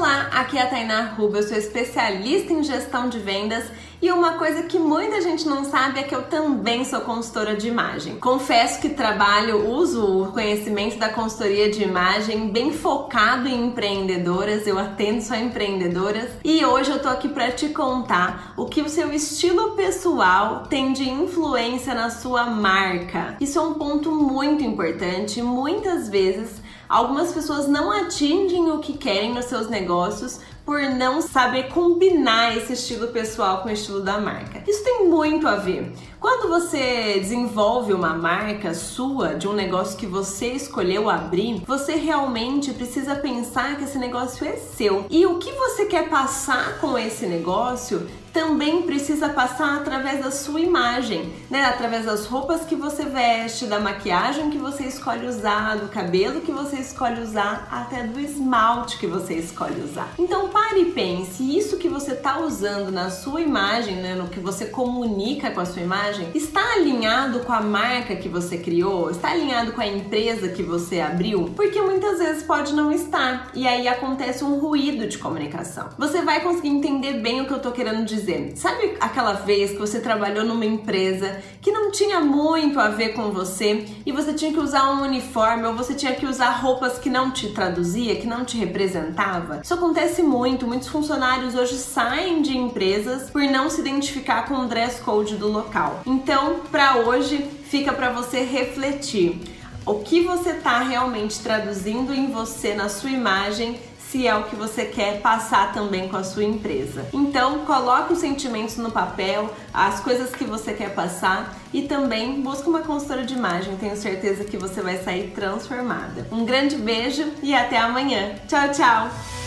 Olá, aqui é a Tainá Ruba, eu sou especialista em gestão de vendas e uma coisa que muita gente não sabe é que eu também sou consultora de imagem. Confesso que trabalho, uso o conhecimento da consultoria de imagem bem focado em empreendedoras, eu atendo só empreendedoras e hoje eu tô aqui para te contar o que o seu estilo pessoal tem de influência na sua marca. Isso é um ponto muito importante, muitas vezes Algumas pessoas não atingem o que querem nos seus negócios por não saber combinar esse estilo pessoal com o estilo da marca. Isso tem muito a ver. Quando você desenvolve uma marca sua, de um negócio que você escolheu abrir, você realmente precisa pensar que esse negócio é seu. E o que você quer passar com esse negócio também precisa passar através da sua imagem, né? Através das roupas que você veste, da maquiagem que você escolhe usar, do cabelo que você escolhe usar, até do esmalte que você escolhe usar. Então pare e pense, isso que você está usando na sua imagem, né? No que você comunica com a sua imagem, está alinhado com a marca que você criou? Está alinhado com a empresa que você abriu? Porque muitas vezes pode não estar e aí acontece um ruído de comunicação. Você vai conseguir entender bem o que eu tô querendo dizer sabe aquela vez que você trabalhou numa empresa que tinha muito a ver com você e você tinha que usar um uniforme ou você tinha que usar roupas que não te traduzia, que não te representava? Isso acontece muito, muitos funcionários hoje saem de empresas por não se identificar com o dress code do local. Então, para hoje, fica para você refletir o que você está realmente traduzindo em você, na sua imagem, se é o que você quer passar também com a sua empresa. Então, coloque os sentimentos no papel, as coisas que você quer passar e também busque uma consultora de imagem. Tenho certeza que você vai sair transformada. Um grande beijo e até amanhã. Tchau, tchau!